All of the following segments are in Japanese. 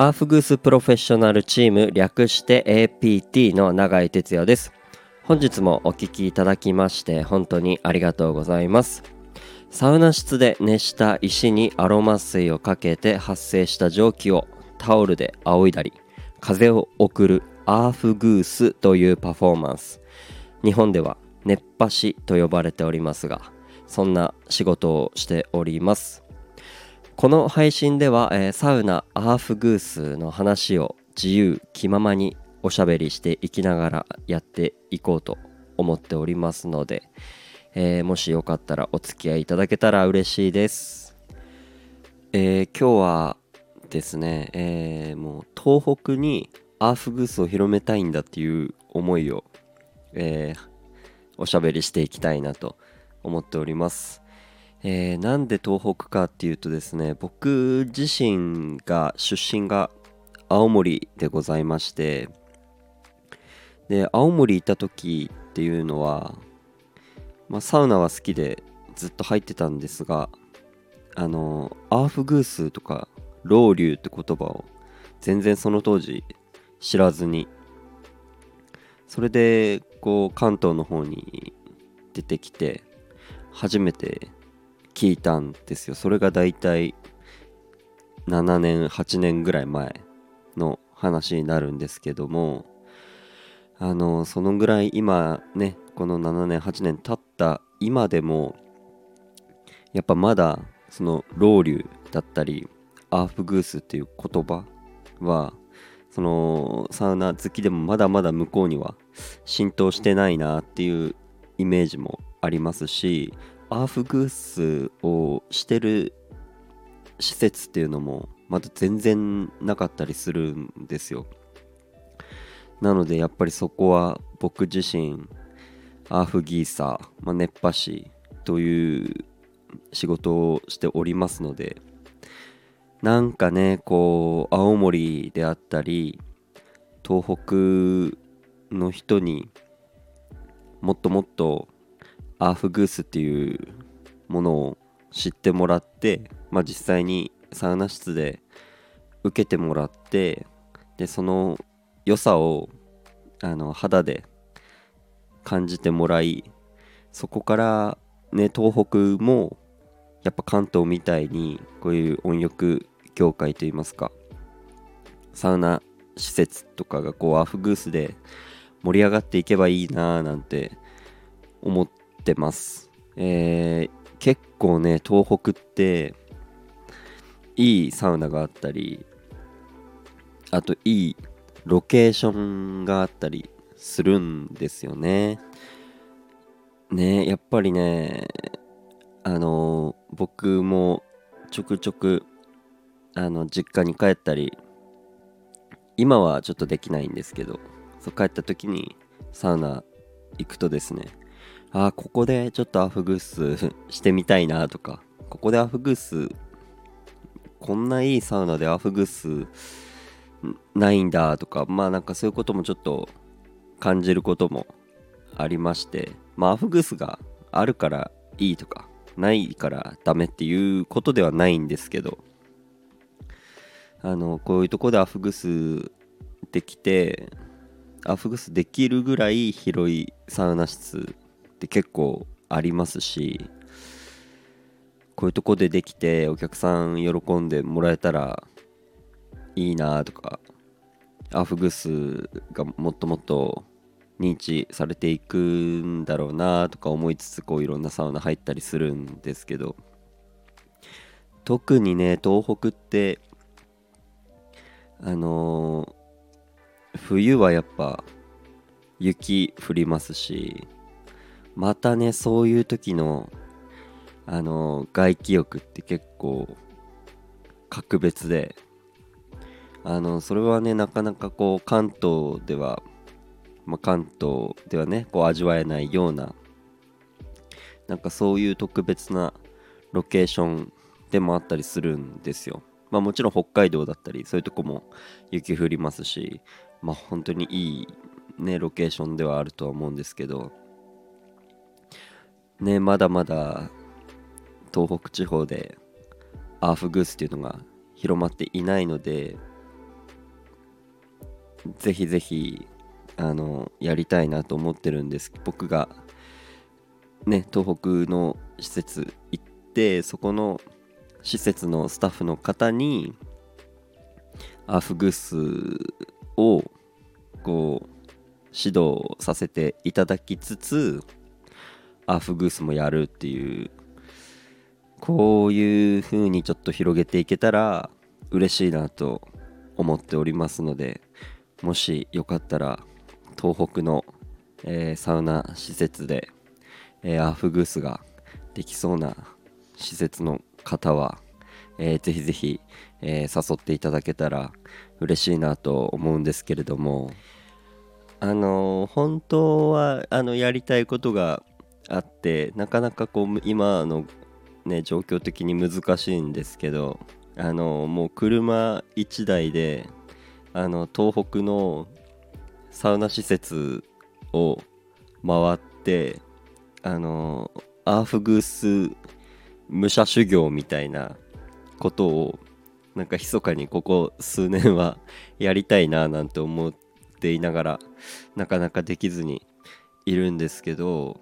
アーフグースプロフェッショナルチーム略して APT の永井哲也です。本日もお聞きいただきまして本当にありがとうございます。サウナ室で熱した石にアロマ水をかけて発生した蒸気をタオルで仰いだり風を送るアーフグースというパフォーマンス。日本では熱波師と呼ばれておりますがそんな仕事をしております。この配信では、えー、サウナアーフグースの話を自由気ままにおしゃべりしていきながらやっていこうと思っておりますので、えー、もしよかったらお付き合いいただけたら嬉しいです、えー、今日はですね、えー、もう東北にアーフグースを広めたいんだっていう思いを、え、おしゃべりしていきたいなと思っております。えー、なんで東北かっていうとですね僕自身が出身が青森でございましてで青森行った時っていうのは、まあ、サウナは好きでずっと入ってたんですがあのアーフグースとかロウリュウって言葉を全然その当時知らずにそれでこう関東の方に出てきて初めて聞いたんですよ。それがだいたい7年8年ぐらい前の話になるんですけどもあのそのぐらい今ねこの7年8年経った今でもやっぱまだそのロウリュだったりアーフグースっていう言葉はそのサウナ好きでもまだまだ向こうには浸透してないなっていうイメージもありますしアーフグースをしてる施設っていうのもまだ全然なかったりするんですよ。なのでやっぱりそこは僕自身アーフギーサー、まあ、熱波師という仕事をしておりますのでなんかねこう青森であったり東北の人にもっともっとアーフグースっていうものを知ってもらって、まあ、実際にサウナ室で受けてもらってでその良さをあの肌で感じてもらいそこからね東北もやっぱ関東みたいにこういう温浴業界といいますかサウナ施設とかがこうアフグースで盛り上がっていけばいいなーなんて思ってます、えー、結構ね東北っていいサウナがあったりあといいロケーションがあったりするんですよね。ねやっぱりねあの僕もちょくちょくあの実家に帰ったり今はちょっとできないんですけどそう帰った時にサウナ行くとですねあここでちょっとアフグースしてみたいなとか。ここでアフグースこんないいサウナでアフグースないんだとか。まあなんかそういうこともちょっと感じることもありまして。まあアフグースがあるからいいとかないからダメっていうことではないんですけど。あのこういうとこでアフグスできてアフグスできるぐらい広いサウナ室って結構ありますしこういうとこでできてお客さん喜んでもらえたらいいなとかアフグスがもっともっと認知されていくんだろうなとか思いつつこういろんなサウナ入ったりするんですけど特にね東北ってあのー、冬はやっぱ雪降りますしまたねそういう時のあの、外気浴って結構格別であのそれはねなかなかこう関東では、まあ、関東ではねこう味わえないようななんかそういう特別なロケーションでもあったりするんですよ。まあもちろん北海道だったりそういうとこも雪降りますしまあ本当にいいねロケーションではあるとは思うんですけどねまだまだ東北地方でアーフグースっていうのが広まっていないのでぜひぜひあのやりたいなと思ってるんです。僕がね東北の施設行ってそこの施設のスタッフの方にアーフグースをこう指導させていただきつつアフグースもやるっていう。こういう風にちょっと広げていけたら嬉しいなと思っておりますのでもしよかったら東北の、えー、サウナ施設で、えー、アフグースができそうな施設の方は、えー、ぜひぜひ、えー、誘っていただけたら嬉しいなと思うんですけれども。あの本当はあのやりたいことがあってなかなかこう今のね状況的に難しいんですけどあのもう車1台であの東北のサウナ施設を回ってあのアーフグース武者修行みたいなことをなんか密かにここ数年は やりたいななんて思っていながらなかなかできずにいるんですけど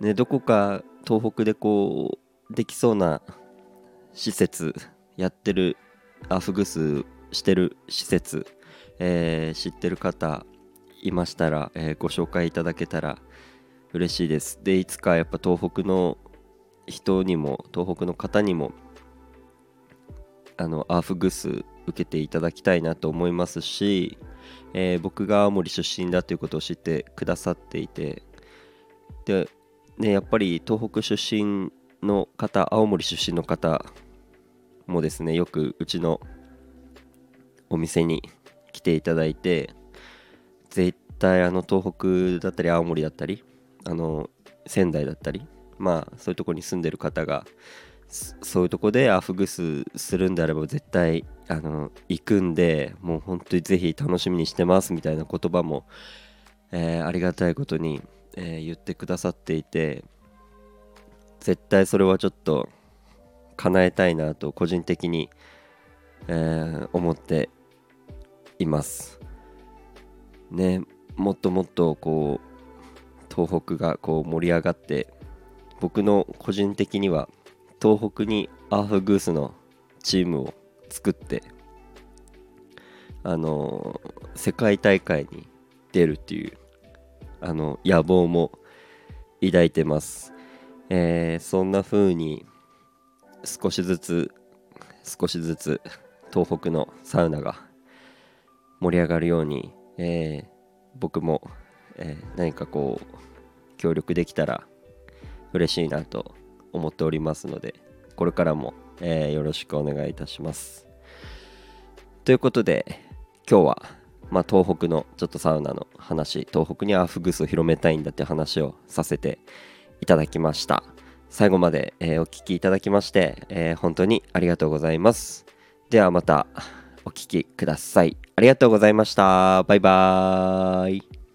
ねどこか東北でこうできそうな施設やってるアフグスしてる施設、えー、知ってる方いましたら、えー、ご紹介いただけたら嬉しいです。でいつかやっぱ東北の人にも東北の方にもあのアーフグス受けていただきたいなと思いますし、えー、僕が青森出身だということを知ってくださっていてで、ね、やっぱり東北出身の方青森出身の方もですねよくうちのお店に来ていただいて絶対あの東北だったり青森だったりあの仙台だったりまあそういうとこに住んでる方がそういうとこでアフグスするんであれば絶対あの行くんでもう本当にぜひ楽しみにしてますみたいな言葉も、えー、ありがたいことに、えー、言ってくださっていて絶対それはちょっと叶えたいなと個人的に、えー、思っています。ねもっともっとこう東北がこう盛り上がって僕の個人的には東北にアーフグースのチームを作ってあの世界大会に出るっていうあの野望も抱いてます、えー、そんな風に少しずつ少しずつ東北のサウナが盛り上がるように、えー、僕も、えー、何かこう協力できたら嬉しいなと思っておりますのでこれからも、えー、よろしくお願いいたします。ということで今日は、まあ、東北のちょっとサウナの話東北にアフグスを広めたいんだって話をさせていただきました。最後まで、えー、お聴きいただきまして、えー、本当にありがとうございます。ではまたお聴きください。ありがとうございました。バイバーイ。